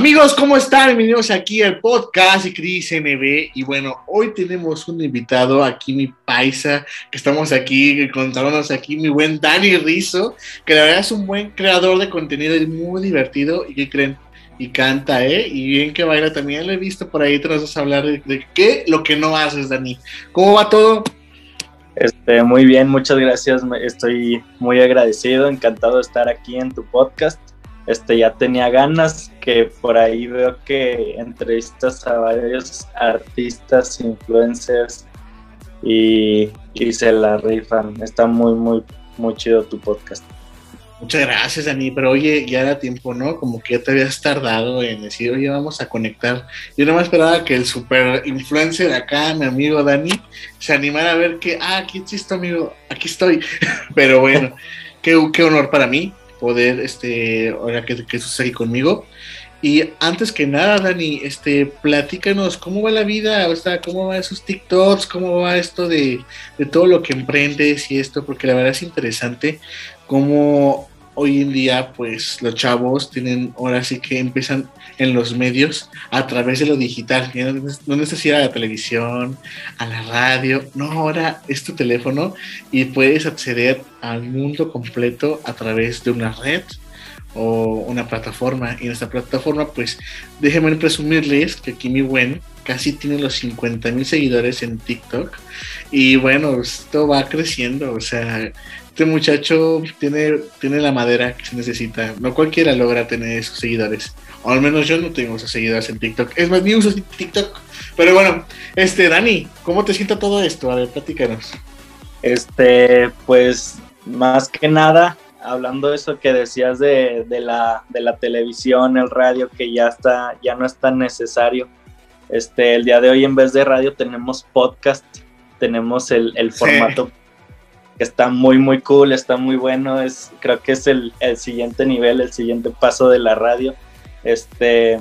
Amigos, ¿cómo están? Bienvenidos aquí al podcast de Cris NB. Y bueno, hoy tenemos un invitado aquí, mi paisa, que estamos aquí, contándonos aquí, mi buen Dani Rizzo, que la verdad es un buen creador de contenido, es muy divertido. ¿Y qué creen? Y canta, ¿eh? Y bien que baila también. Lo he visto por ahí, te vas a hablar de, de qué, lo que no haces, Dani. ¿Cómo va todo? Este, muy bien, muchas gracias. Estoy muy agradecido, encantado de estar aquí en tu podcast este, ya tenía ganas, que por ahí veo que entrevistas a varios artistas, influencers y, y se la rifan. Está muy, muy, muy chido tu podcast. Muchas gracias, Dani. Pero oye, ya era tiempo, ¿no? Como que ya te habías tardado en decir, oye, vamos a conectar. Yo no me esperaba que el super influencer acá, mi amigo Dani, se animara a ver que, ah, aquí existo, amigo, aquí estoy. Pero bueno, qué, qué honor para mí poder, este, ahora que, que estás conmigo. Y antes que nada, Dani, este, platícanos cómo va la vida, o sea, cómo va esos TikToks, cómo va esto de, de todo lo que emprendes y esto, porque la verdad es interesante cómo hoy en día, pues los chavos tienen, ahora sí que empiezan en los medios a través de lo digital. No necesitas a la televisión, a la radio, no, ahora es tu teléfono y puedes acceder al mundo completo a través de una red o una plataforma. Y en esta plataforma, pues déjenme presumirles que aquí mi buen casi tiene los 50 mil seguidores en TikTok. Y bueno, esto va creciendo, o sea, este muchacho tiene, tiene la madera que se necesita. No cualquiera logra tener esos seguidores. O al menos yo no tengo esos seguidores en TikTok. Es más, ni uso TikTok. Pero bueno, este, Dani, ¿cómo te sienta todo esto? A ver, platícanos. Este, pues, más que nada, hablando de eso que decías de, la, de la televisión, el radio, que ya está, ya no es tan necesario. Este, el día de hoy en vez de radio tenemos podcast, tenemos el, el formato está muy, muy cool, está muy bueno. Es, creo que es el, siguiente nivel, el siguiente paso de la radio. Este,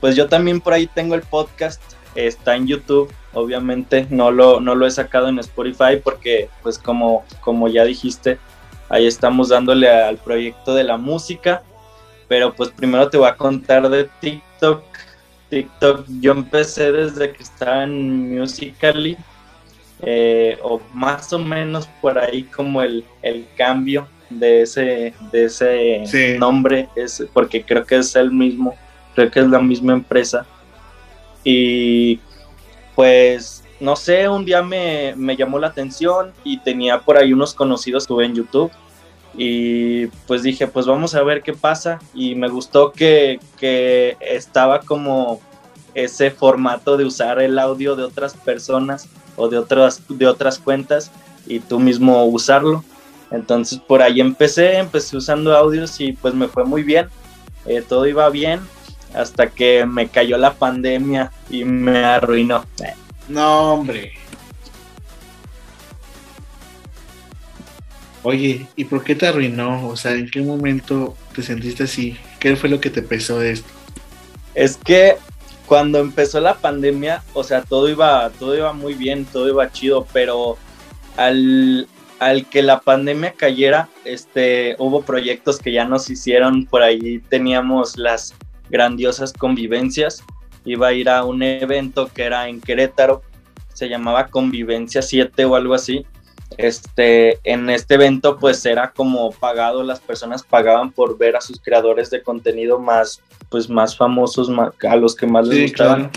pues yo también por ahí tengo el podcast, está en YouTube, obviamente, no lo, no lo he sacado en Spotify porque, pues como, como ya dijiste, ahí estamos dándole al proyecto de la música. Pero pues primero te voy a contar de TikTok. TikTok, yo empecé desde que estaba en Musically eh, o más o menos por ahí como el, cambio de ese, de ese nombre, es, porque creo que es el mismo, creo que es la misma empresa. Y pues, no sé, un día me, llamó la atención y tenía por ahí unos conocidos, estuve en YouTube y pues dije, pues vamos a ver qué pasa. Y me gustó que, que, estaba como ese formato de usar el audio de otras personas o de otras, de otras cuentas y tú mismo usarlo. Entonces por ahí empecé, empecé usando audios y pues me fue muy bien, eh, todo iba bien hasta que me cayó la pandemia y me arruinó. No, hombre. Oye, ¿y por qué te arruinó? O sea, ¿en qué momento te sentiste así? ¿Qué fue lo que te pesó de esto? Es que cuando empezó la pandemia, o sea, todo iba, todo iba muy bien, todo iba chido, pero al, al que la pandemia cayera, este, hubo proyectos que ya nos hicieron, por ahí teníamos las grandiosas convivencias, iba a ir a un evento que era en Querétaro, se llamaba Convivencia 7 o algo así, este, en este evento pues era como pagado, las personas pagaban por ver a sus creadores de contenido más, pues más famosos, a los que más les gustaban.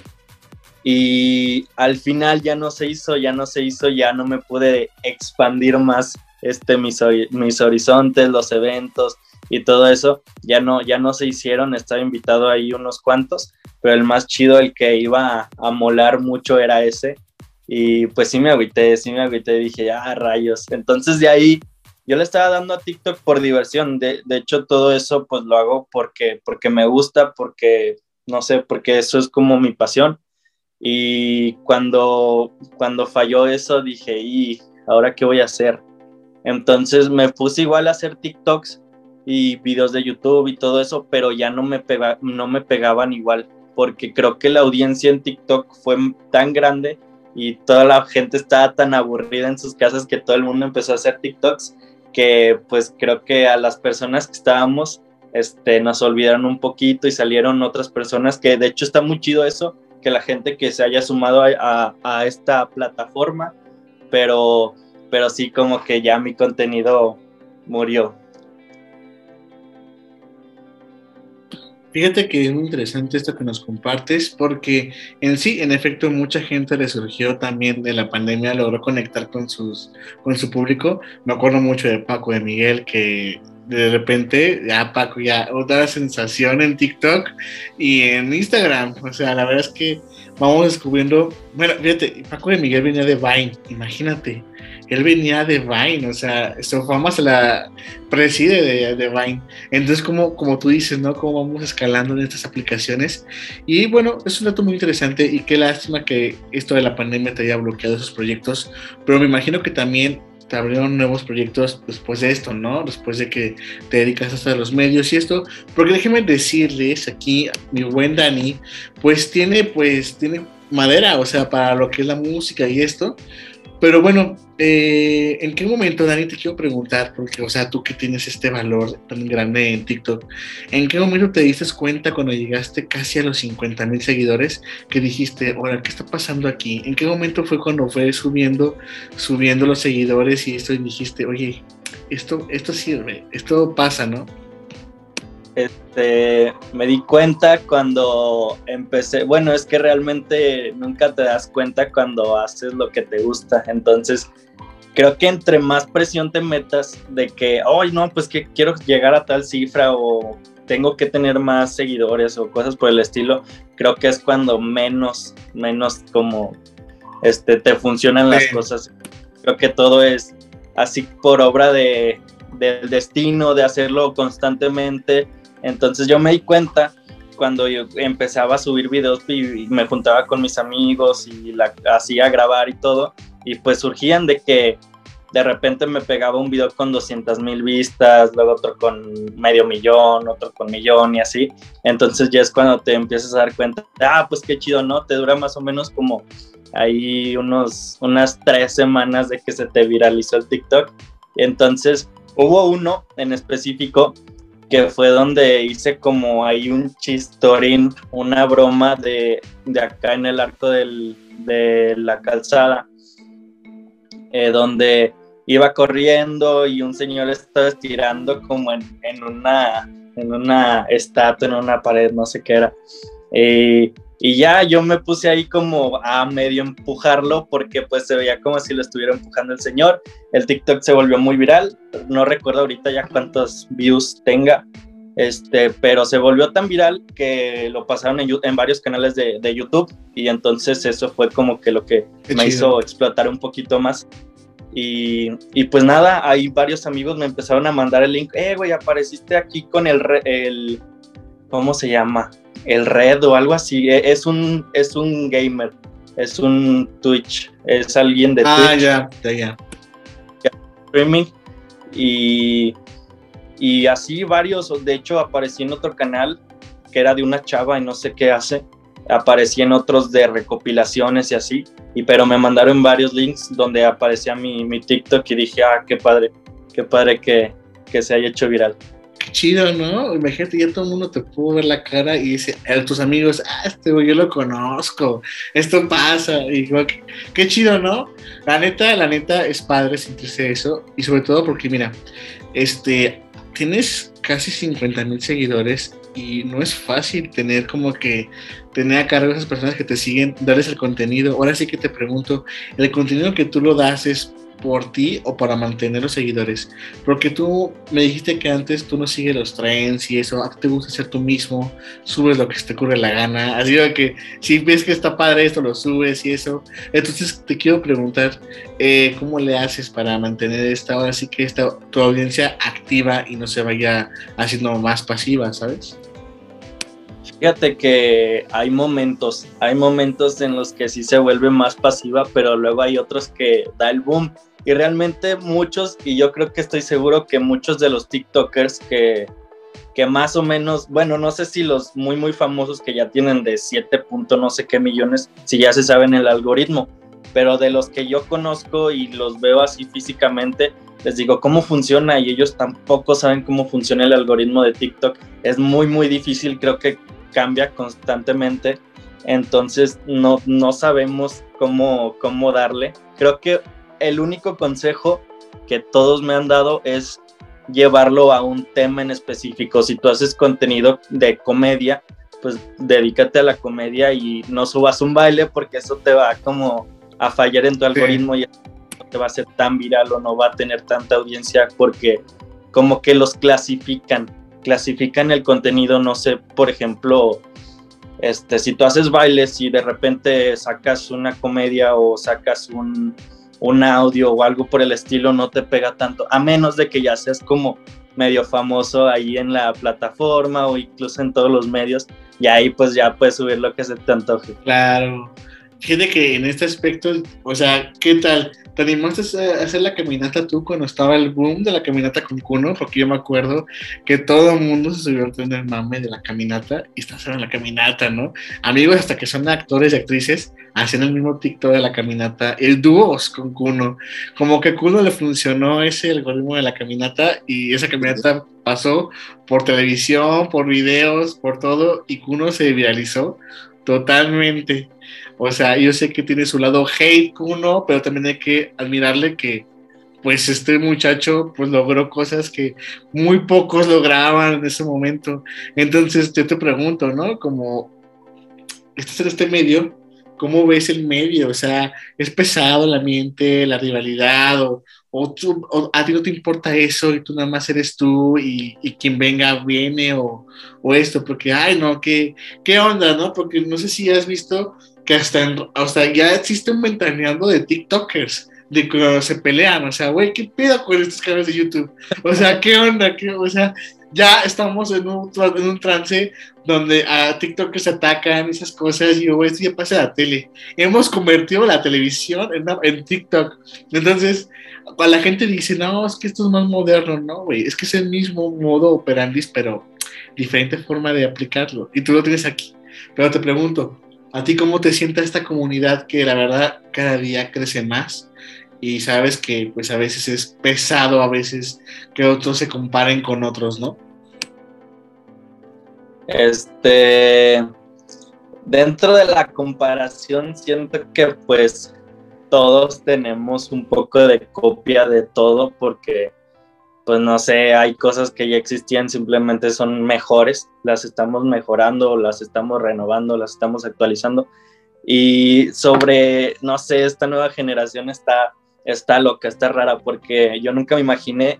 Y al final ya no se hizo, ya no se hizo, ya no me pude expandir más este, mis, mis horizontes, los eventos y todo eso, ya no, ya no se hicieron, estaba invitado ahí unos cuantos, pero el más chido, el que iba a, a molar mucho era ese, y pues sí me agüité, sí me agüité, dije, ya rayos. Entonces de ahí yo le estaba dando a TikTok por diversión. De, de, hecho, todo eso pues lo hago porque, porque me gusta, porque, no sé, porque eso es como mi pasión. Y cuando, cuando falló eso, dije, ¿y ahora qué voy a hacer? Entonces me puse igual a hacer TikToks y videos de YouTube y todo eso, pero ya no me, pega, no me pegaban igual, porque creo que la audiencia en TikTok fue tan grande y toda la gente estaba tan aburrida en sus casas que todo el mundo empezó a hacer TikToks que pues creo que a las personas que estábamos este, nos olvidaron un poquito y salieron otras personas que de hecho está muy chido eso, que la gente que se haya sumado a, a, esta plataforma, pero, pero sí como que ya mi contenido murió. Fíjate que es muy interesante esto que nos compartes, porque en sí, en efecto, mucha gente le surgió también de la pandemia, logró conectar con, sus, con su público. Me acuerdo mucho de Paco de Miguel, que de repente ya Paco ya otra sensación en TikTok y en Instagram. O sea, la verdad es que vamos descubriendo. Bueno, fíjate, Paco de Miguel venía de Vine, imagínate él venía de Vine, o sea, su fama se la preside de, de, Vine. Entonces, como, como tú dices, ¿no? Cómo vamos escalando en estas aplicaciones. Y bueno, es un dato muy interesante y qué lástima que esto de la pandemia te haya bloqueado esos proyectos, pero me imagino que también te abrieron nuevos proyectos después de esto, ¿no? Después de que te dedicas hasta los medios y esto, porque déjenme decirles aquí, mi buen Dani, pues tiene, pues tiene madera, o sea, para lo que es la música y esto, pero bueno, eh, ¿en qué momento, Dani, te quiero preguntar, porque, o sea, tú que tienes este valor tan grande en TikTok, ¿en qué momento te diste cuenta cuando llegaste casi a los 50 mil seguidores que dijiste, ahora, ¿qué está pasando aquí? ¿En qué momento fue cuando fue subiendo, subiendo los seguidores y esto y dijiste, oye, esto, esto sirve, esto pasa, ¿no? Este, me di cuenta cuando empecé, bueno, es que realmente nunca te das cuenta cuando haces lo que te gusta, entonces creo que entre más presión te metas de que, ay, no, pues que quiero llegar a tal cifra o tengo que tener más seguidores o cosas por el estilo, creo que es cuando menos, menos como este, te funcionan las cosas. Creo que todo es así por obra de, del destino, de hacerlo constantemente entonces yo me di cuenta cuando yo empezaba a subir videos y me juntaba con mis amigos y hacía grabar y todo, y pues surgían de que de repente me pegaba un video con 200 mil vistas, luego otro con medio millón, otro con millón y así. Entonces ya es cuando te empiezas a dar cuenta, ah, pues qué chido, ¿no? Te dura más o menos como ahí unos, unas tres semanas de que se te viralizó el TikTok. Entonces hubo uno en específico que fue donde hice como ahí un chistorín, una broma de, acá en el arco de la calzada, eh, donde iba corriendo y un señor estaba estirando como en, una, en una estatua, en una pared, no sé qué era. Y ya yo me puse ahí como a medio empujarlo porque pues se veía como si lo estuviera empujando el señor. El TikTok se volvió muy viral, no recuerdo ahorita ya cuántos views tenga, este, pero se volvió tan viral que lo pasaron en, en varios canales de, de, YouTube y entonces eso fue como que lo que me hizo explotar un poquito más. Y, y, pues nada, ahí varios amigos me empezaron a mandar el link, eh, güey, apareciste aquí con el, el, ¿cómo se llama? El Red o algo así. E, es un, es un gamer, es un Twitch, es alguien de ah, ya, ya, ya. Streaming. Y, y así varios, de hecho aparecí en otro canal que era de una chava y no sé qué hace. Aparecí en otros de recopilaciones y así, y pero me mandaron varios links donde aparecía mi, mi TikTok y dije, ah, qué padre, qué padre que, que se haya hecho viral chido, ¿no? Imagínate, ya todo el mundo te pudo ver la cara y dice a tus amigos, ah, este güey yo lo conozco, esto pasa, y qué, chido, ¿no? La neta, la neta es padre sentirse eso, y sobre todo porque, mira, este, tienes casi 50 mil seguidores y no es fácil tener como que tener a cargo a esas personas que te siguen, darles el contenido. Ahora sí que te pregunto, ¿el contenido que tú lo das es por ti o para mantener los seguidores. Porque tú me dijiste que antes tú no sigues los trends y eso, te gusta ser tú mismo, subes lo que se te ocurre la gana. Así que si ves que está padre esto, lo subes y eso. Entonces te quiero preguntar, eh, ¿cómo le haces para mantener esta, ahora sí que esta, tu audiencia activa y no se vaya haciendo más pasiva, ¿sabes? Fíjate que hay momentos, hay momentos en los que sí se vuelve más pasiva, pero luego hay otros que da el boom y realmente muchos, y yo creo que estoy seguro que muchos de los TikTokers que, que más o menos, bueno, no sé si los muy, muy famosos que ya tienen de 7 no sé qué millones, si ya se saben el algoritmo, pero de los que yo conozco y los veo así físicamente, les digo cómo funciona y ellos tampoco saben cómo funciona el algoritmo de TikTok. Es muy, muy difícil, creo que cambia constantemente, entonces no, no sabemos cómo, cómo darle. Creo que el único consejo que todos me han dado es llevarlo a un tema en específico. Si tú haces contenido de comedia, pues dedícate a la comedia y no subas un baile porque eso te va como a fallar en tu algoritmo y no te va a ser tan viral o no va a tener tanta audiencia porque como que los clasifican, clasifican el contenido, no sé, por ejemplo, este, si tú haces bailes y de repente sacas una comedia o sacas un, un audio o algo por el estilo, no te pega tanto, a menos de que ya seas como medio famoso ahí en la plataforma o incluso en todos los medios y ahí pues ya puedes subir lo que se te antoje. Claro. Fíjate que en este aspecto, o sea, ¿qué tal? ¿Te animaste a hacer la caminata tú cuando estaba el boom de la caminata con Kuno? Porque yo me acuerdo que todo el mundo se subió al el mame de la caminata y estás en la caminata, ¿no? Amigos, hasta que son actores y actrices, hacen el mismo TikTok de la caminata, el dúos con Kuno. Como que a Kuno le funcionó ese algoritmo de la caminata y esa caminata pasó por televisión, por videos, por todo y Kuno se viralizó totalmente. O sea, yo sé que tiene su lado hate Kuno, pero también hay que admirarle que pues este muchacho pues logró cosas que muy pocos lograban en ese momento. Entonces yo te pregunto, ¿no? Como estás en este medio, ¿cómo ves el medio? O sea, ¿es pesado la mente, la rivalidad o, o, a ti no te importa eso y tú nada más eres tú y, quien venga viene o, o, esto? Porque, ay, no, ¿qué, ¿qué onda, no? Porque no sé si has visto que hasta, en, ya existe un ventaneando de TikTokers de que se pelean, o sea, güey, ¿qué pedo con estos canales de YouTube? O sea, ¿qué onda? ¿Qué, o sea, ya estamos en un, trance donde a TikTok se atacan esas cosas y yo, esto ya pasa a la tele. Hemos convertido la televisión en, TikTok. Entonces, la gente dice, no, es que esto es más moderno, no, güey, es que es el mismo modo operandis, pero diferente forma de aplicarlo. Y tú lo tienes aquí. Pero te pregunto, ¿a ti cómo te sienta esta comunidad que la verdad cada día crece más? y sabes que pues a veces es pesado, a veces que otros se comparen con otros, ¿no? Este, dentro de la comparación siento que pues todos tenemos un poco de copia de todo porque pues no sé, hay cosas que ya existían, simplemente son mejores, las estamos mejorando, las estamos renovando, las estamos actualizando. Y sobre, no sé, esta nueva generación está está loca, está rara, porque yo nunca me imaginé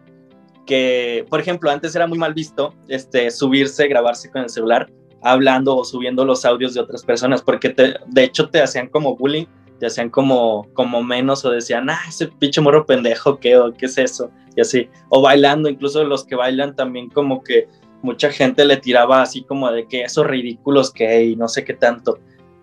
que, por ejemplo, antes era muy mal visto este, subirse, grabarse con el celular, hablando o subiendo los audios de otras personas, porque de hecho te hacían como bullying, te hacían como, como menos o decían, ah, ese pinche morro pendejo, ¿qué, o, ¿qué es eso? Y así, o bailando, incluso los que bailan también como que mucha gente le tiraba así como de que esos ridículos que hay, no sé qué tanto.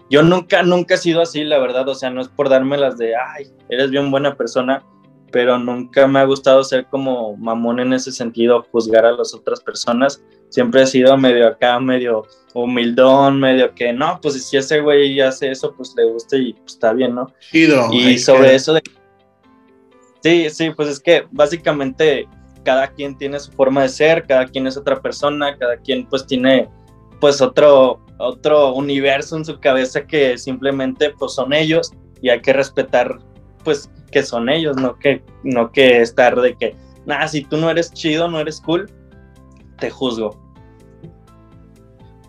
Yo nunca, nunca he sido así, la verdad, o sea, no es por dármelas de, ay, eres bien buena persona, pero nunca me ha gustado ser como mamón en ese sentido, juzgar a las otras personas. Siempre he sido medio acá, medio humildón, medio que no, pues si ese güey hace eso, pues le gusta y pues, está bien, ¿no? y sobre eso de... Sí, sí, pues es que básicamente cada quien tiene su forma de ser, cada quien es otra persona, cada quien pues tiene pues otro, otro universo en su cabeza que simplemente pues son ellos y hay que respetar pues que son ellos, no que, no que estar de que, nada, si tú no eres chido, no eres cool, te juzgo.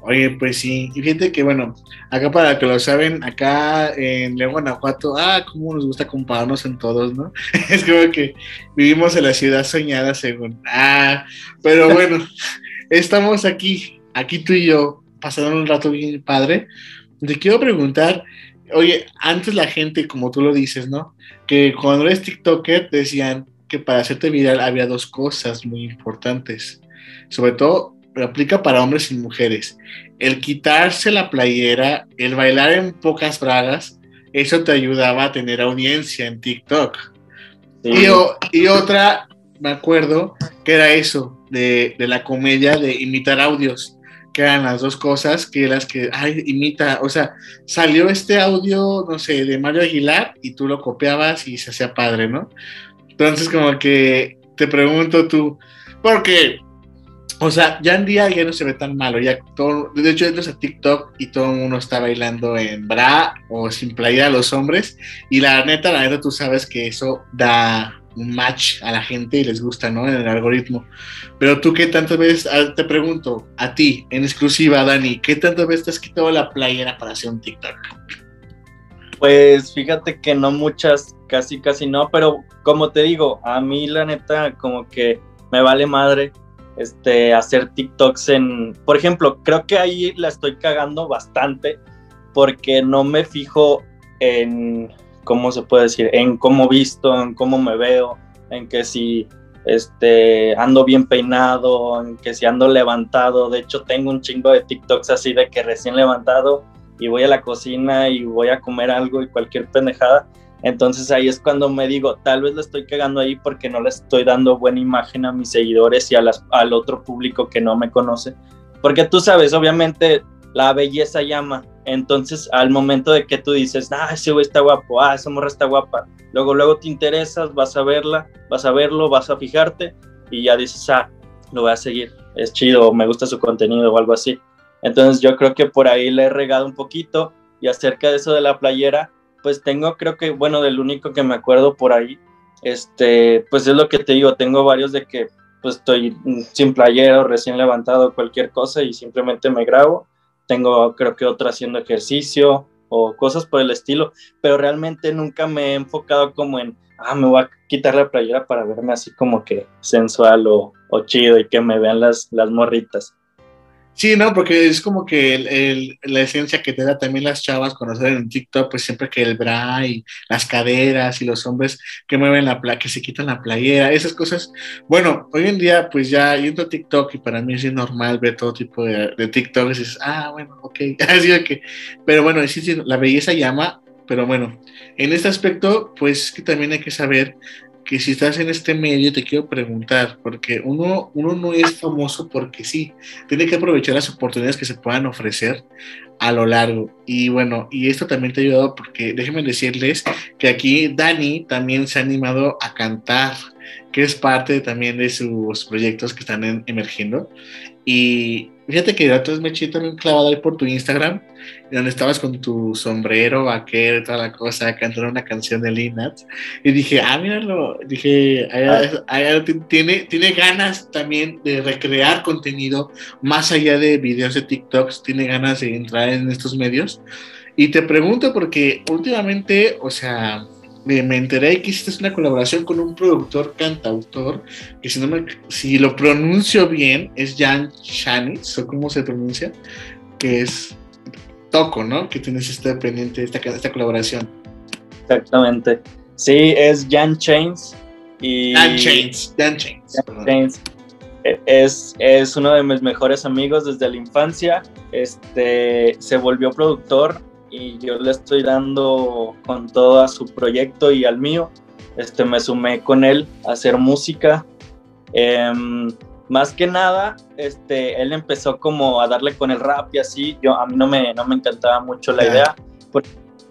Oye, pues sí, y fíjate que bueno, acá para que lo saben, acá en León, Guanajuato, ah, cómo nos gusta compararnos en todos, ¿no? es como que vivimos en la ciudad soñada según, ah, pero bueno, estamos aquí, aquí tú y yo, pasando un rato bien padre. Te quiero preguntar, oye, antes la gente, como tú lo dices, ¿no? Que cuando eres TikToker decían que para hacerte viral había dos cosas muy importantes. Sobre todo, aplica para hombres y mujeres. El quitarse la playera, el bailar en pocas bragas, eso te ayudaba a tener audiencia en TikTok. Y, y, otra, me acuerdo, que era eso, de, de la comedia de imitar audios que eran las dos cosas que las que, ay, imita, o sea, salió este audio, no sé, de Mario Aguilar y tú lo copiabas y se hacía padre, ¿no? Entonces, como que te pregunto tú, porque, o sea, ya en día ya no se ve tan malo, ya todo, de hecho entras a TikTok y todo el mundo está bailando en bra o sin playera los hombres, y la neta, la neta, tú sabes que eso da un match a la gente y les gusta, ¿no? En el algoritmo. Pero tú, ¿qué tantas veces, ah, te pregunto, a ti, en exclusiva, Dani, ¿qué tantas veces te has quitado la playera para hacer un TikTok? Pues fíjate que no muchas, casi casi no, pero como te digo, a mí la neta como que me vale madre este hacer TikToks en, por ejemplo, creo que ahí la estoy cagando bastante porque no me fijo en cómo se puede decir, en cómo visto, en cómo me veo, en que si este ando bien peinado, en que si ando levantado, de hecho tengo un chingo de TikToks así de que recién levantado y voy a la cocina y voy a comer algo y cualquier pendejada. Entonces ahí es cuando me digo, tal vez le estoy cagando ahí porque no le estoy dando buena imagen a mis seguidores y a las, al otro público que no me conoce. Porque tú sabes, obviamente la belleza llama. Entonces al momento de que tú dices, ah, ese güey está guapo, ah, esa morra está guapa, luego, luego te interesas, vas a verla, vas a verlo, vas a fijarte y ya dices, ah, lo voy a seguir, es chido, me gusta su contenido o algo así. Entonces yo creo que por ahí le he regado un poquito y acerca de eso de la playera, pues tengo creo que, bueno, del único que me acuerdo por ahí, este, pues es lo que te digo, tengo varios de que pues estoy sin playera o recién levantado cualquier cosa y simplemente me grabo. Tengo creo que otra haciendo ejercicio o cosas por el estilo, pero realmente nunca me he enfocado como en, ah, me voy a quitar la playera para verme así como que sensual o, o chido y que me vean las, las morritas. Sí, no, porque es como que el, la esencia que te da también las chavas conocer en TikTok, pues siempre que el bra y las caderas y los hombres que mueven la placa, que se quitan la playera, esas cosas. Bueno, hoy en día, pues ya yendo a TikTok y para mí es normal ver todo tipo de, de TikTok y ah, bueno, ok, así que, pero bueno, sí, sí, la belleza llama, pero bueno, en este aspecto, pues que también hay que saber que si estás en este medio te quiero preguntar, porque uno, uno no es famoso porque sí, tiene que aprovechar las oportunidades que se puedan ofrecer a lo largo. Y bueno, y esto también te ha ayudado porque déjenme decirles que aquí Dani también se ha animado a cantar, que es parte también de sus proyectos que están emergiendo. Y fíjate que yo me eché también clavado ahí por tu Instagram, donde estabas con tu sombrero vaquero y toda la cosa, cantando una canción de Linat. Y dije, ah, míralo, dije, tiene, tiene ganas también de recrear contenido más allá de videos de TikToks, tiene ganas de entrar en estos medios. Y te pregunto porque últimamente, o sea, me, enteré que hiciste una colaboración con un productor cantautor, que si, no me, si lo pronuncio bien, es Jan Shanitz, o cómo se pronuncia, que es Toco, ¿no? Que tienes este pendiente, esta, esta colaboración. Exactamente. Sí, es Jan Chains. Y Jan Chains, Jan Chains. E, es, es uno de mis mejores amigos desde la infancia. Este, se volvió productor y yo le estoy dando con todo a su proyecto y al mío. Este, me sumé con él a hacer música. Em, más que nada, este, él empezó como a darle con el rap y así. Yo, a mí no me, no me encantaba mucho la idea. Porque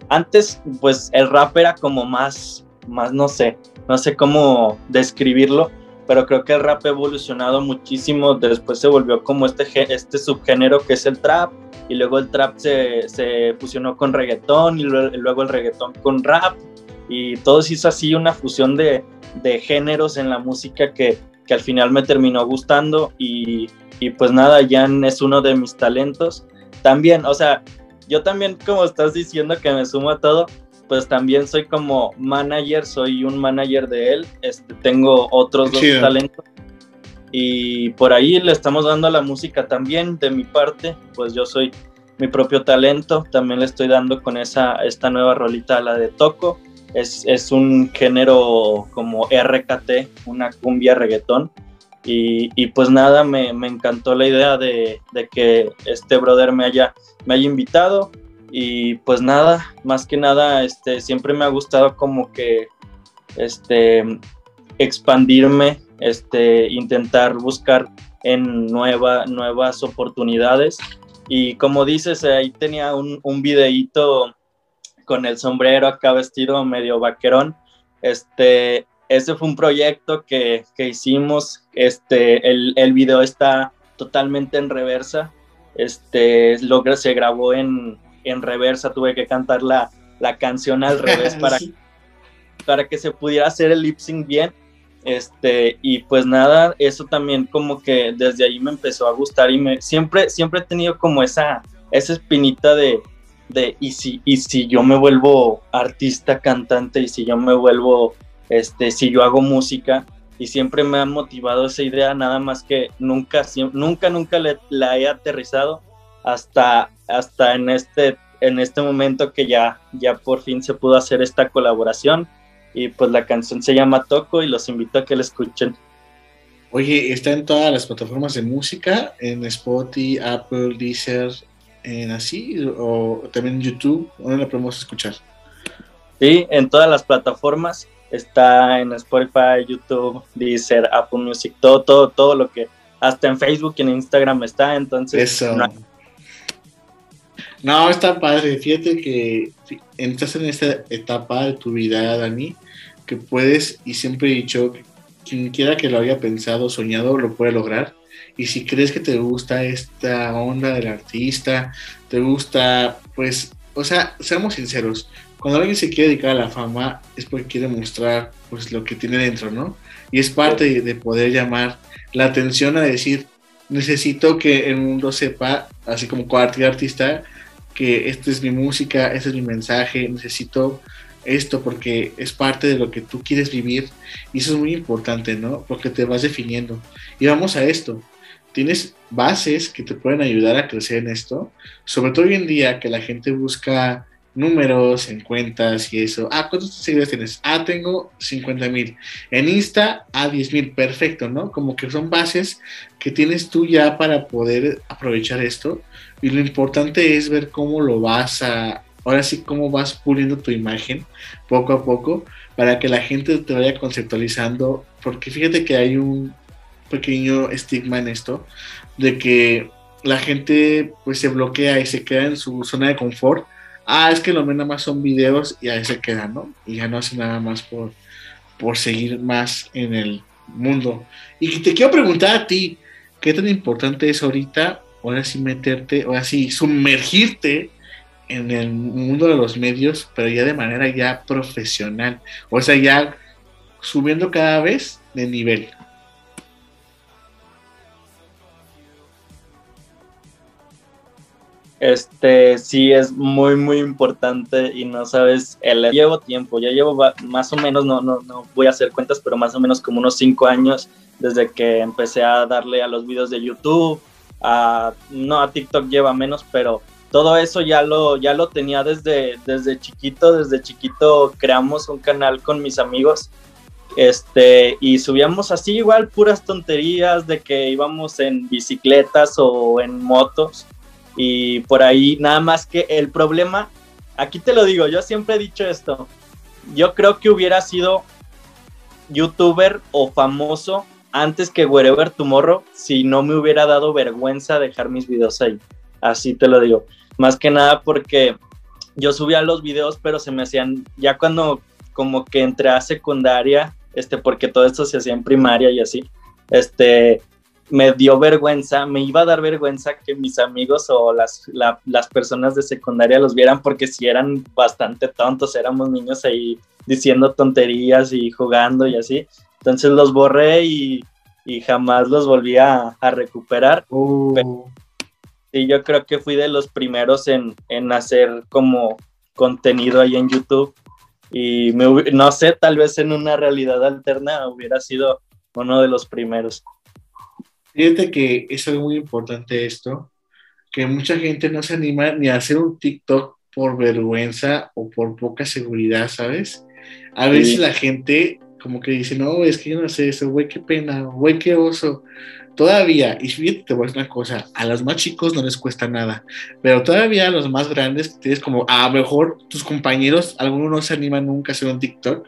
antes, pues el rap era como más, más, no sé, no sé cómo describirlo, pero creo que el rap ha evolucionado muchísimo. Después se volvió como este, este subgénero que es el trap y luego el trap se, se fusionó con reggaetón y luego el reggaetón con rap. Y todo se hizo así una fusión de, de géneros en la música que, que, al final me terminó gustando. Y, y, pues nada, Jan es uno de mis talentos. También, o sea, yo también como estás diciendo que me sumo a todo, pues también soy como manager, soy un manager de él, este, tengo otros dos talentos y por ahí le estamos dando a la música también. De mi parte, pues yo soy mi propio talento, también le estoy dando con esa, esta nueva rolita, la de Toco, es, es un género como RKT, una cumbia reggaetón, y, y pues nada, me, me, encantó la idea de, de, que este brother me haya, me haya invitado, y pues nada, más que nada, este, siempre me ha gustado como que este, expandirme este, intentar buscar en nueva, nuevas oportunidades. Y como dices, ahí tenía un, un videíto con el sombrero acá vestido medio vaquerón. Este, ese fue un proyecto que, que hicimos. Este, el, el, video está totalmente en reversa. Este, lo, se grabó en, en reversa. Tuve que cantar la, la canción al revés para, para que se pudiera hacer el lip sync bien. Este, y pues nada, eso también como que desde ahí me empezó a gustar y me siempre, siempre he tenido como esa, esa espinita de, de y si, y si yo me vuelvo artista, cantante, y si yo me vuelvo, este, si yo hago música, y siempre me ha motivado esa idea, nada más que nunca, nunca, nunca la he aterrizado hasta, hasta en este, en este momento que ya, ya por fin se pudo hacer esta colaboración y pues la canción se llama Toco y los invito a que la escuchen. Oye, está en todas las plataformas de música, en Spotify, Apple, Deezer, en así, o también en YouTube, ¿dónde la podemos escuchar? Sí, en todas las plataformas, está en Spotify, YouTube, Deezer, Apple Music, todo, todo, todo lo que, hasta en Facebook y en Instagram está, entonces... Eso. No, está padre, fíjate que entras en esta etapa de tu vida, Dani, que puedes, y siempre he dicho, quien quiera que lo haya pensado, soñado, lo puede lograr. Y si crees que te gusta esta onda del artista, te gusta, pues, o sea, seamos sinceros, cuando alguien se quiere dedicar a la fama es porque quiere mostrar pues lo que tiene dentro, ¿no? Y es parte de, poder llamar la atención a decir, necesito que el mundo sepa, así como cualquier artista, que esta es mi música, este es mi mensaje, necesito esto porque es parte de lo que tú quieres vivir y eso es muy importante, ¿no? Porque te vas definiendo. Y vamos a esto tienes bases que te pueden ayudar a crecer en esto, sobre todo hoy en día que la gente busca números en cuentas y eso. Ah, ¿cuántos seguidores tienes? Ah, tengo 50 mil. En Insta, ah, 10 mil. Perfecto, ¿no? Como que son bases que tienes tú ya para poder aprovechar esto. Y lo importante es ver cómo lo vas a, ahora sí, cómo vas puliendo tu imagen poco a poco para que la gente te vaya conceptualizando. Porque fíjate que hay un, pequeño estigma en esto, de que la gente pues se bloquea y se queda en su zona de confort. Ah, es que lo menos más son videos y ahí se quedan, ¿no? Y ya no hace nada más por, por seguir más en el mundo. Y te quiero preguntar a ti, ¿qué tan importante es ahorita, ahora sí meterte, ahora sí sumergirte en el mundo de los medios, pero ya de manera ya profesional? O sea, ya subiendo cada vez de nivel. Este sí es muy muy importante y no sabes, el, llevo tiempo, ya llevo más o menos, no, no, no voy a hacer cuentas, pero más o menos como unos cinco años desde que empecé a darle a los videos de YouTube, a, no a TikTok lleva menos, pero todo eso ya lo, ya lo tenía desde, desde chiquito, desde chiquito creamos un canal con mis amigos este, y subíamos así igual puras tonterías de que íbamos en bicicletas o en motos y por ahí nada más que el problema, aquí te lo digo, yo siempre he dicho esto, yo creo que hubiera sido youtuber o famoso antes que Wherever Tomorrow si no me hubiera dado vergüenza dejar mis videos ahí. Así te lo digo. Más que nada porque yo subía los videos, pero se me hacían, ya cuando como que entré a secundaria, este, porque todo esto se hacía en primaria y así, este, me dio vergüenza, me iba a dar vergüenza que mis amigos o las, las personas de secundaria los vieran porque si eran bastante tontos, éramos niños ahí diciendo tonterías y jugando y así. Entonces los borré y, jamás los volví a, recuperar. Uh. Sí, yo creo que fui de los primeros en, en hacer como contenido ahí en YouTube y no sé, tal vez en una realidad alterna hubiera sido uno de los primeros. Fíjate que es algo muy importante esto, que mucha gente no se anima ni a hacer un TikTok por vergüenza o por poca seguridad, ¿sabes? A veces la gente como que dice, no, es que yo no sé eso, güey, qué pena, güey, qué oso. Todavía, y fíjate, te voy a decir una cosa, a los más chicos no les cuesta nada, pero todavía a los más grandes, tienes como, a lo mejor tus compañeros, algunos no se animan nunca a hacer un TikTok,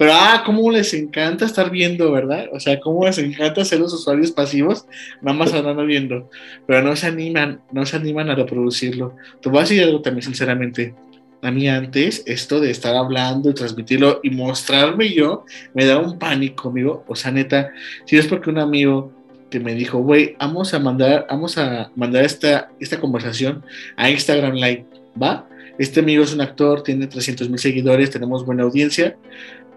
pero, ah, cómo les encanta estar viendo, ¿verdad? O sea, cómo les encanta ser los usuarios pasivos, nada más andando viendo. Pero no se animan, no se animan a reproducirlo. Te voy a decir algo también, sinceramente. A mí antes esto de estar hablando y transmitirlo y mostrarme yo me da un pánico, amigo. O sea, neta, si es porque un amigo que me dijo, güey, vamos a mandar, vamos a mandar esta, esta conversación a Instagram Live, ¿va? Este amigo es un actor, tiene 300 mil seguidores, tenemos buena audiencia.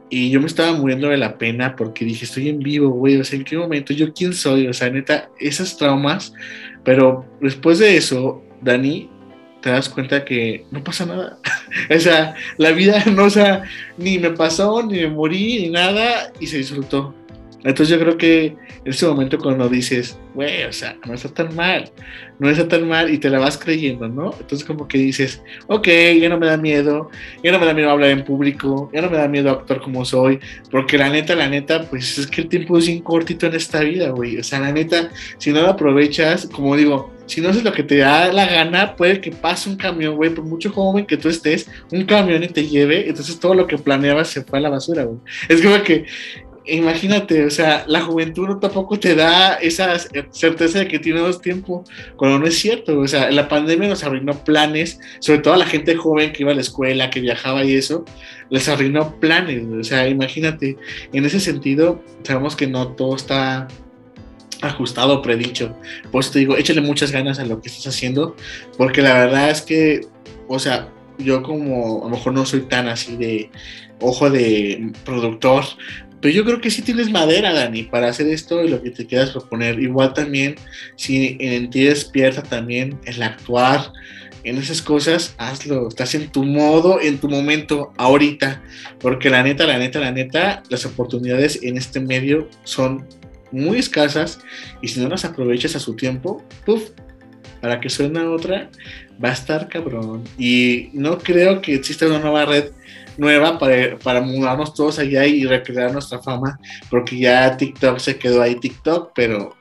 Y yo me estaba muriendo de la pena porque dije, estoy en vivo, güey, o sea, ¿en qué momento? ¿Yo quién soy? O sea, neta, esas traumas. Pero después de eso, Dani, te das cuenta que no pasa nada. o sea, la vida no, o sea, ni me pasó, ni me morí, ni nada, y se disfrutó. Entonces yo creo que en ese momento cuando dices, güey, o sea, no está tan mal, no está tan mal y te la vas creyendo, ¿no? Entonces como que dices, ok, ya no me da miedo, ya no me da miedo hablar en público, ya no me da miedo actuar como soy, porque la neta, la neta, pues es que el tiempo es bien cortito en esta vida, güey. O sea, la neta, si no lo aprovechas, como digo, si no haces lo que te da la gana, puede que pase un camión, güey, por mucho joven que tú estés, un camión y te lleve, entonces todo lo que planeabas se fue a la basura, güey. Es como que imagínate, o sea, la juventud no tampoco te da esa certeza de que tienes tiempo, cuando no es cierto, o sea, la pandemia nos arruinó planes, sobre todo a la gente joven que iba a la escuela, que viajaba y eso, les arruinó planes, o sea, imagínate, en ese sentido, sabemos que no todo está ajustado, predicho, pues te digo, échale muchas ganas a lo que estás haciendo, porque la verdad es que, o sea, yo como a lo mejor no soy tan así de ojo de productor, pero yo creo que sí tienes madera, Dani, para hacer esto y lo que te quieras proponer. Igual también, si en ti despierta también el actuar en esas cosas, hazlo. Estás en tu modo, en tu momento, ahorita. Porque la neta, la neta, la neta, las oportunidades en este medio son muy escasas y si no las aprovechas a su tiempo, puff, para que suene otra, va a estar cabrón. Y no creo que exista una nueva red nueva para, para mudarnos todos allá y recrear nuestra fama, porque ya TikTok se quedó ahí TikTok, pero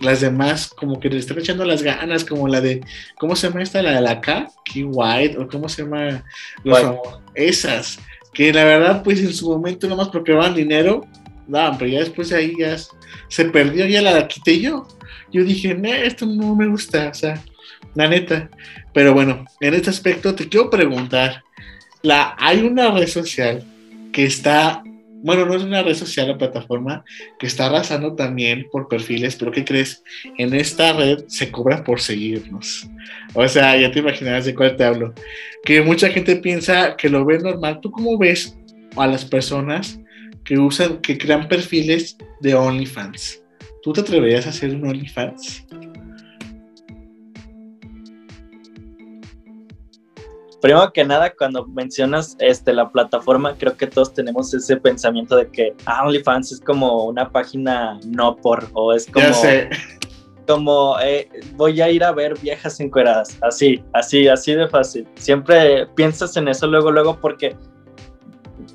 las demás como que le están echando las ganas, como la de, ¿cómo se llama esta? La de la K, Key White, o cómo se llama, esas, que la verdad pues en su momento nomás porque van dinero, daban, pero ya después de ahí ya se perdió, ya la quité yo. Yo dije, no, esto no me gusta, o sea, la neta. Pero bueno, en este aspecto te quiero preguntar, la, hay una red social que está, bueno, no es una red social o plataforma, que está arrasando también por perfiles, pero ¿qué crees? En esta red se cobra por seguirnos. O sea, ya te imaginarás de cuál te hablo. Que mucha gente piensa que lo ve normal. ¿Tú cómo ves a las personas que usan, que crean perfiles de OnlyFans? ¿Tú te atreverías a hacer un OnlyFans? primero que nada, cuando mencionas este, la plataforma, creo que todos tenemos ese pensamiento de que OnlyFans es como una página no por, o es como, como eh, voy a ir a ver viejas encueradas, así, así, así de fácil. Siempre piensas en eso luego, luego, porque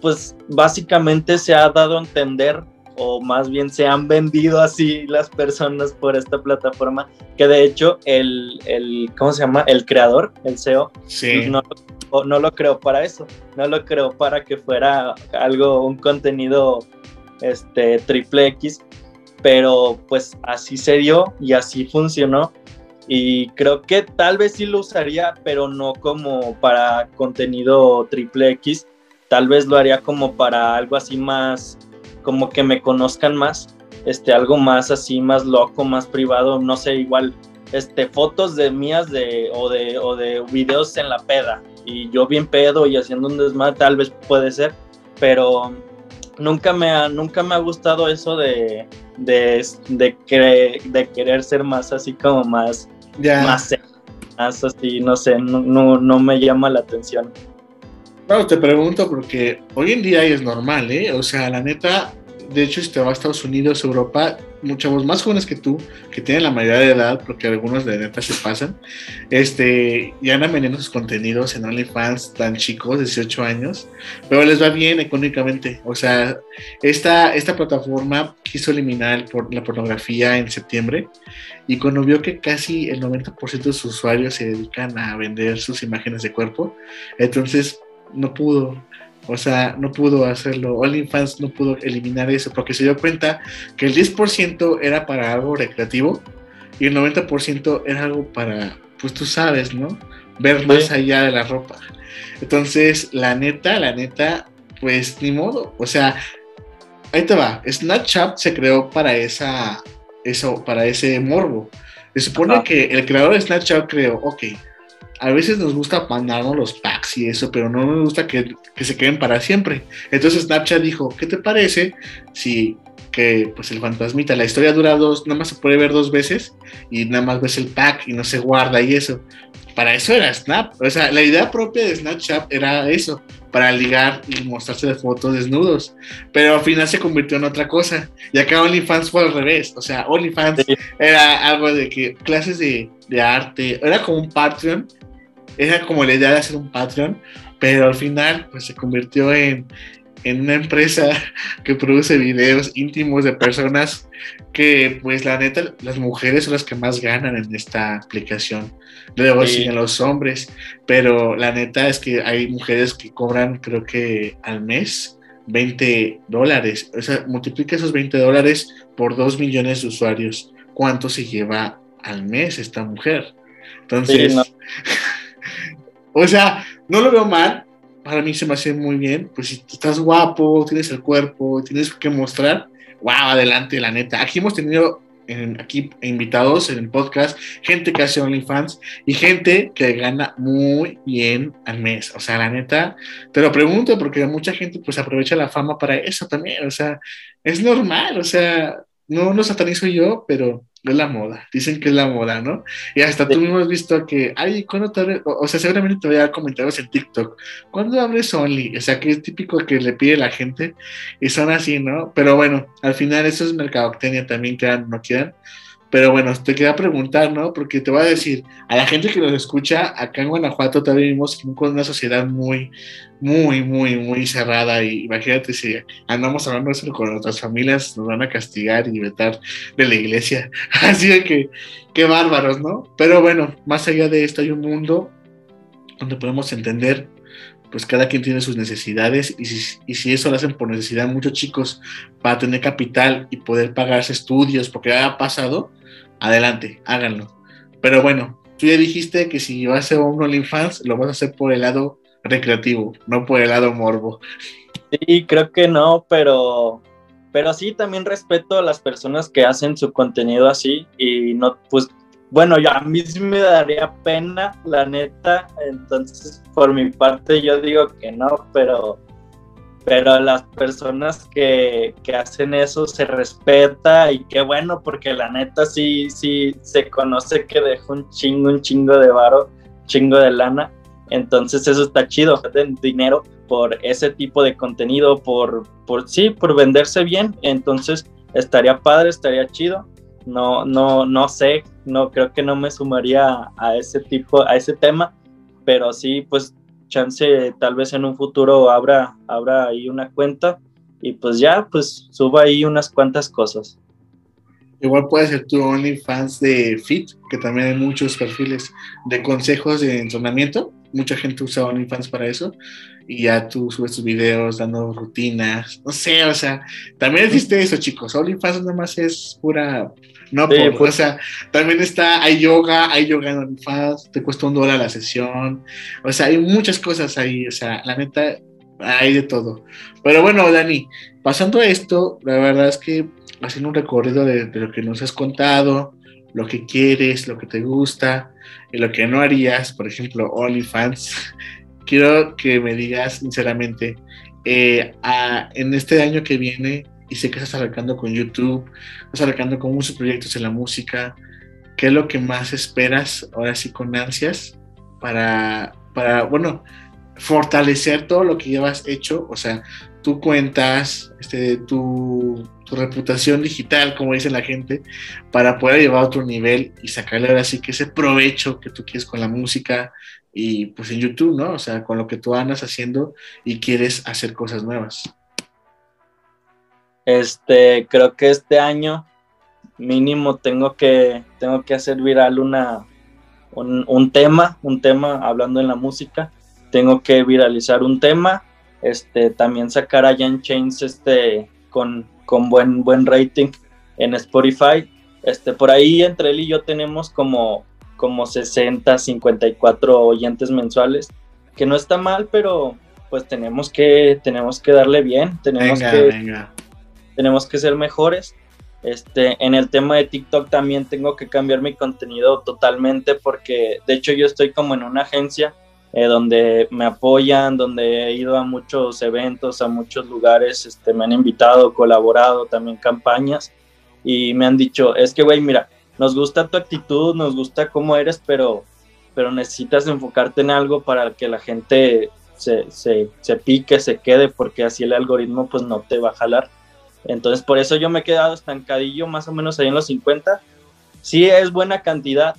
pues básicamente se ha dado a entender o más bien se han vendido así las personas por esta plataforma, que de hecho el, el ¿cómo se llama? El creador, el CEO, no, no, lo creó para eso, no lo creó para que fuera algo, un contenido este, triple X, pero pues así se dio y así funcionó. Y creo que tal vez sí lo usaría, pero no como para contenido triple X. Tal vez lo haría como para algo así más como que me conozcan más, este, algo más así, más loco, más privado, no sé, igual, este, fotos de mías de, o de, o de videos en la peda, y yo bien pedo y haciendo un desmadre, tal vez puede ser, pero nunca me ha, nunca me ha gustado eso de, de, de, de querer ser más así como más, más, más así, no sé, no, no, no me llama la atención. Claro, te pregunto porque hoy en día es normal, ¿eh? O sea, la neta, de hecho, si te vas a Estados Unidos, Europa, muchos más jóvenes que tú, que tienen la mayoría de edad, porque algunos de neta se pasan, este, ya andan vendiendo sus contenidos en OnlyFans tan chicos, 18 años, pero les va bien económicamente. O sea, esta, esta plataforma quiso eliminar la pornografía en septiembre y cuando vio que casi el 90% de sus usuarios se dedican a vender sus imágenes de cuerpo, entonces no pudo, o sea, no pudo hacerlo. OnlyFans no pudo eliminar eso porque se dio cuenta que el 10% era para algo recreativo y el 90% era algo para, pues tú sabes, ¿no? ver más allá de la ropa. Entonces, la neta, la neta, pues ni modo. O sea, ahí te va. Snapchat se creó para esa, eso, para ese morbo. Se supone que el creador de Snapchat creó, ok, a veces nos gusta mandarnos los y eso, pero no nos gusta que, que, se queden para siempre. Entonces Snapchat dijo, ¿qué te parece si que pues el fantasmita, la historia dura dos, nada más se puede ver dos veces y nada más ves el pack y no se guarda y eso? Para eso era Snap, o sea, la idea propia de Snapchat era eso, para ligar y mostrarse de fotos desnudos, pero al final se convirtió en otra cosa y acá OnlyFans fue al revés, o sea, OnlyFans era algo de que clases de, de arte, era como un Patreon, era como la idea de hacer un Patreon, pero al final pues se convirtió en, en una empresa que produce videos íntimos de personas que, pues la neta, las mujeres son las que más ganan en esta aplicación. Luego sí. siguen los hombres, pero la neta es que hay mujeres que cobran, creo que al mes, 20 dólares. O sea, multiplica esos 20 dólares por 2 millones de usuarios. ¿Cuánto se lleva al mes esta mujer? Entonces, sí, no. o sea, no lo veo mal, para mí se me hace muy bien. Pues si estás guapo, tienes el cuerpo, tienes que mostrar, wow, adelante, la neta. Aquí hemos tenido en, aquí invitados en el podcast, gente que hace OnlyFans y gente que gana muy bien al mes. O sea, la neta, te lo pregunto porque mucha gente pues aprovecha la fama para eso también. O sea, es normal, o sea, no lo satanizo yo, pero es la moda, dicen que es la moda, ¿no? Y hasta tú mismo has visto que, ay, ¿cuándo te abres? O, sea, seguramente te voy a dar comentarios en TikTok, ¿cuándo abres Only? O sea, que es típico que le pide la gente y son así, ¿no? Pero bueno, al final eso es mercadotecnia también, quieran no quieran. Pero bueno, te quería preguntar, ¿no? Porque te voy a decir, a la gente que nos escucha, acá en Guanajuato todavía vivimos con una sociedad muy, muy, muy, muy cerrada. Y imagínate si andamos hablando eso con nuestras familias, nos van a castigar y vetar de la iglesia. Así que, qué bárbaros, ¿no? Pero bueno, más allá de esto hay un mundo donde podemos entender pues cada quien tiene sus necesidades y si, y si, eso lo hacen por necesidad muchos chicos para tener capital y poder pagarse estudios, porque ha pasado, adelante, háganlo. Pero bueno, tú ya dijiste que si vas a un OnlyFans, lo vas a hacer por el lado recreativo, no por el lado morbo. Sí, creo que no, pero, pero sí también respeto a las personas que hacen su contenido así y no, pues bueno, yo, a mí sí me daría pena, la neta, entonces por mi parte yo digo que no, pero, pero las personas que, que hacen eso se respeta y qué bueno, porque la neta sí, sí se conoce que dejó un chingo, un chingo de varo, chingo de lana, entonces eso está chido, dinero por ese tipo de contenido, por, por sí, por venderse bien, entonces estaría padre, estaría chido. No, no, no sé, no creo que no me sumaría a ese tipo, a ese tema, pero sí, pues chance tal vez en un futuro abra, abra ahí una cuenta y pues ya, pues suba ahí unas cuantas cosas. Igual puede ser tu OnlyFans de Fit, que también hay muchos perfiles de consejos de entrenamiento. Mucha gente usa OnlyFans para eso. Y ya tú subes tus videos dando rutinas. No sé, o sea, también existe eso, chicos. OnlyFans nada más es pura. No, sí, pues, o sea, también está, hay yoga, hay yoga en OnlyFans, te cuesta un dólar la sesión. O sea, hay muchas cosas ahí. O sea, la neta, hay de todo. Pero bueno, Dani, pasando a esto, la verdad es que haciendo un recorrido de, de, lo que nos has contado, lo que quieres, lo que te gusta y lo que no harías, por ejemplo, OnlyFans. Quiero que me digas sinceramente, eh, a, en este año que viene, y sé que estás arrancando con YouTube, estás arrancando con muchos proyectos en la música, ¿qué es lo que más esperas ahora sí con ansias para, para bueno, fortalecer todo lo que llevas hecho? O sea, tú cuentas, este, tu, tu, reputación digital, como dice la gente, para poder llevar a otro nivel y sacarle ahora sí que ese provecho que tú quieres con la música y pues en YouTube, ¿no? O sea, con lo que tú andas haciendo y quieres hacer cosas nuevas. Este, creo que este año mínimo tengo que, tengo que hacer viral una, un, un tema, un tema hablando en la música, tengo que viralizar un tema este, también sacar a Jan Chains este, con, con buen, buen rating en Spotify. Este, por ahí entre él y yo tenemos como como 60, 54 oyentes mensuales, que no está mal, pero pues tenemos que, tenemos que darle bien, tenemos que, tenemos que ser mejores. Este, en el tema de TikTok también tengo que cambiar mi contenido totalmente porque de hecho yo estoy como en una agencia eh, donde me apoyan, donde he ido a muchos eventos, a muchos lugares, este, me han invitado, colaborado, también campañas y me han dicho, es que güey, mira, nos gusta tu actitud, nos gusta cómo eres, pero, pero necesitas enfocarte en algo para que la gente se, se, se pique, se quede, porque así el algoritmo pues no te va a jalar. Entonces por eso yo me he quedado estancadillo más o menos ahí en los 50. Sí es buena cantidad,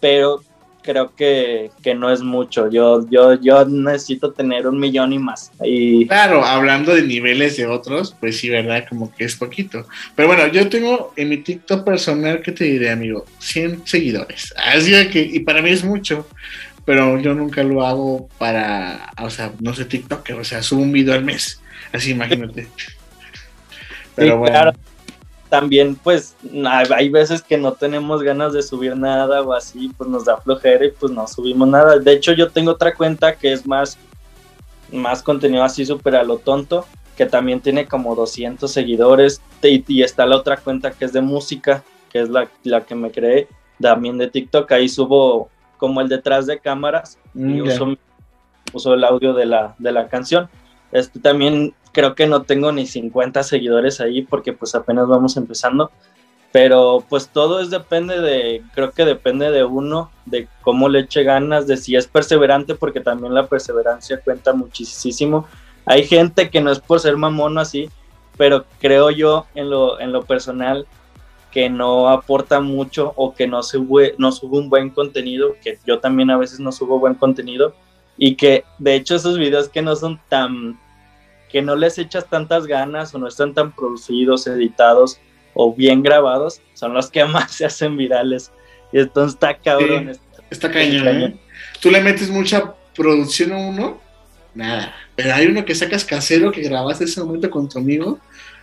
pero creo que, no es mucho. Yo, yo, yo necesito tener un millón y más. Y... Claro, hablando de niveles de otros, pues sí, ¿verdad? Como que es poquito. Pero bueno, yo tengo en mi TikTok personal, ¿qué te diré, amigo? 100 seguidores. Así que, y para mí es mucho. Pero yo nunca lo hago para, o sea, no sé TikTok, o sea, subo un video al mes. Así, imagínate. Pero bueno también pues hay veces que no tenemos ganas de subir nada o así, pues nos da flojera y pues no subimos nada. De hecho yo tengo otra cuenta que es más, más contenido así súper a lo tonto, que también tiene como 200 seguidores y, está la otra cuenta que es de música, que es la, la que me creé, también de TikTok, ahí subo como el detrás de cámaras y mm, uso, uso, el audio de la, de la canción. Este también creo que no tengo ni 50 seguidores ahí porque pues apenas vamos empezando. Pero pues todo es depende de, creo que depende de uno, de cómo le eche ganas, de si es perseverante, porque también la perseverancia cuenta muchísimo. Hay gente que no es por ser mamón así, pero creo yo en lo, en lo personal que no aporta mucho o que no sube, no sube un buen contenido, que yo también a veces no subo buen contenido, y que de hecho esos videos que no son tan que no les echas tantas ganas o no están tan producidos, editados o bien grabados, son los que más se hacen virales. Y entonces está cabrón. está, cañón. ¿eh? Tú le metes mucha producción a uno, nada. Pero hay uno que sacas casero que grabaste ese momento con tu amigo.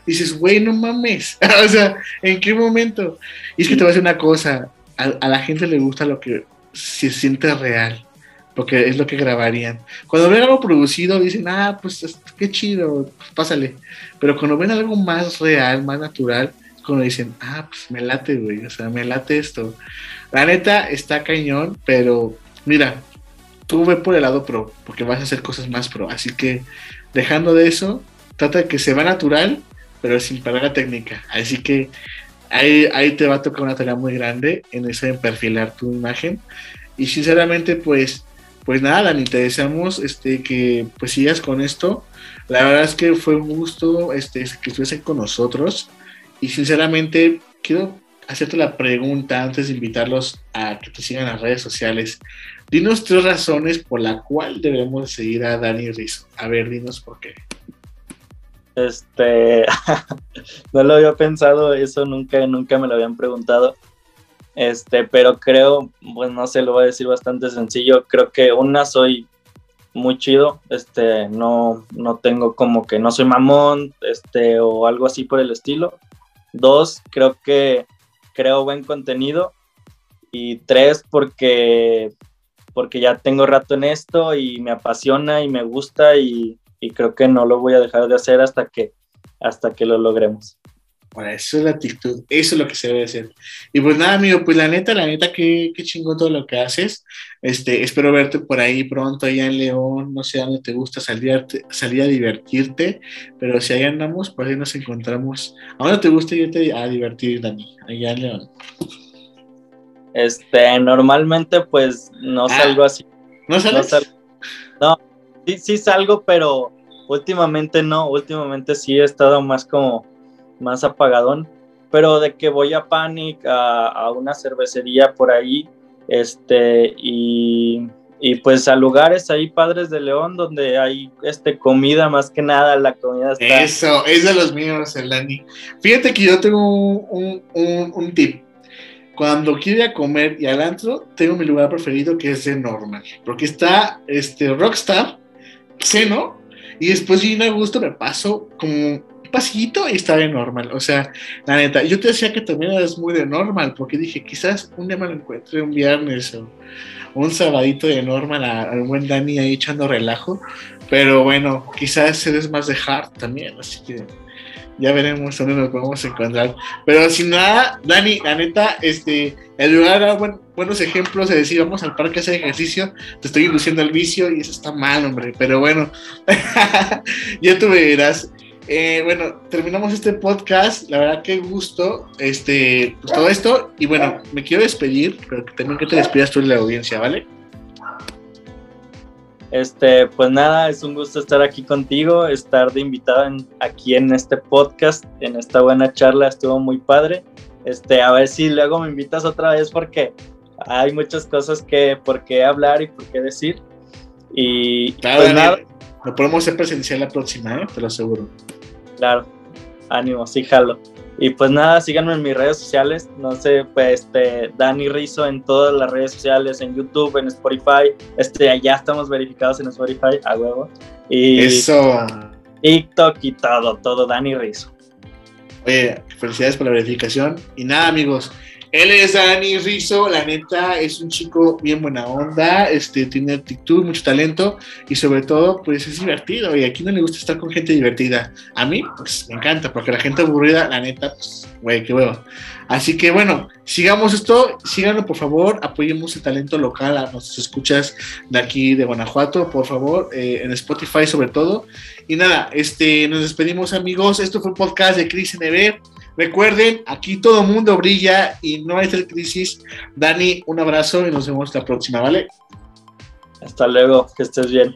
Y dices, güey, no mames. o sea, ¿en qué momento? Y es que te voy a decir una cosa. A, a la gente le gusta lo que se siente real porque es lo que grabarían. Cuando ven algo producido dicen, ah, pues qué chido, pues, pásale. Pero cuando ven algo más real, más natural, es cuando dicen, ah, pues me late, güey, o sea, me late esto. La neta está cañón, pero mira, tú ve por el lado pro, porque vas a hacer cosas más pro. Así que dejando de eso, trata de que se va natural, pero sin la técnica. Así que ahí, ahí te va a tocar una tarea muy grande en ese en perfilar tu imagen. Y sinceramente, pues pues nada, Dani, te deseamos este, que pues sigas con esto. La verdad es que fue un gusto este, que estuviesen con nosotros. Y sinceramente, quiero hacerte la pregunta antes de invitarlos a que te sigan las redes sociales. Dinos tres razones por la cual debemos seguir a Dani Rizzo. A ver, dinos por qué. Este, no lo había pensado, eso nunca, nunca me lo habían preguntado. Este, pero creo, pues no sé, lo voy a decir bastante sencillo. Creo que una soy muy chido, este, no, no tengo como que no soy mamón, este, o algo así por el estilo. Dos, creo que creo buen contenido. Y tres, porque, porque ya tengo rato en esto y me apasiona y me gusta y, y creo que no lo voy a dejar de hacer hasta que, hasta que lo logremos. Eso es la actitud, eso es lo que se debe hacer. Y pues nada, amigo, pues la neta, la neta, qué, qué chingón todo lo que haces. Este, espero verte por ahí pronto, allá en León, no sé dónde te gusta salir, salir a divertirte, pero si ahí andamos, pues ahí nos encontramos. ¿A dónde te gusta irte a divertir, Dani? Allá en León. Este, normalmente pues no ah, salgo así. ¿No sales? No, sí, sí salgo, pero últimamente no, últimamente sí he estado más como más apagadón, pero de que voy a Panic, a, una cervecería por ahí, este, y, pues a lugares ahí padres de León donde hay este comida más que nada, la comida está... Eso, es de los míos, el Dani. Fíjate que yo tengo un, un, tip. Cuando quiero comer y al antro, tengo mi lugar preferido que es de normal, porque está este Rockstar, ceno, y después si no gusto me paso como pasillito y estaba en normal. O sea, la neta, yo te decía que también eres muy de normal, porque dije, quizás un día me lo encuentre un viernes o un sabadito de normal al buen Dani ahí echando relajo. Pero bueno, quizás eres más de hard también, así que ya veremos dónde nos podemos encontrar. Pero sin nada, Dani, la neta, este, el lugar da buenos ejemplos de decir vamos al parque a hacer ejercicio, te estoy induciendo al vicio y eso está mal, hombre. Pero bueno, ya tú me dirás. Eh, bueno, terminamos este podcast. La verdad, qué gusto. Este, pues, todo esto. Y bueno, me quiero despedir, pero también que te despidas tú de la audiencia, ¿vale? Este, pues nada, es un gusto estar aquí contigo, estar de invitado aquí en este podcast, en esta buena charla, estuvo muy padre. Este, a ver si luego me invitas otra vez porque hay muchas cosas que por qué hablar y por qué decir. Y claro, pues nada, lo podemos hacer presencial la próxima, ¿eh? te lo aseguro. Claro, ánimo, sí, jalo. Y pues nada, síganme en mis redes sociales, no sé, pues este, Dani Rizo en todas las redes sociales, en YouTube, en Spotify, este, ya estamos verificados en Spotify, a huevo. Y Eso. TikTok y todo, todo Dani Rizo. Oye, felicidades por la verificación. Y nada, amigos, él es Dani Rizzo, la neta es un chico bien buena onda, este, tiene actitud, mucho talento y sobre todo pues es divertido y aquí no le gusta estar con gente divertida. A mí pues me encanta porque la gente aburrida, la neta, pues güey, qué huevo. Así que bueno, sigamos esto, síganlo por favor, apoyemos el talento local a nuestros escuchas de aquí de Guanajuato, por favor, eh, en Spotify sobre todo. Y nada, este, nos despedimos amigos, esto fue un podcast de Cris NB. Recuerden, aquí todo mundo brilla y no hay crisis. Dani, un abrazo y nos vemos la próxima, ¿vale? Hasta luego, que estés bien.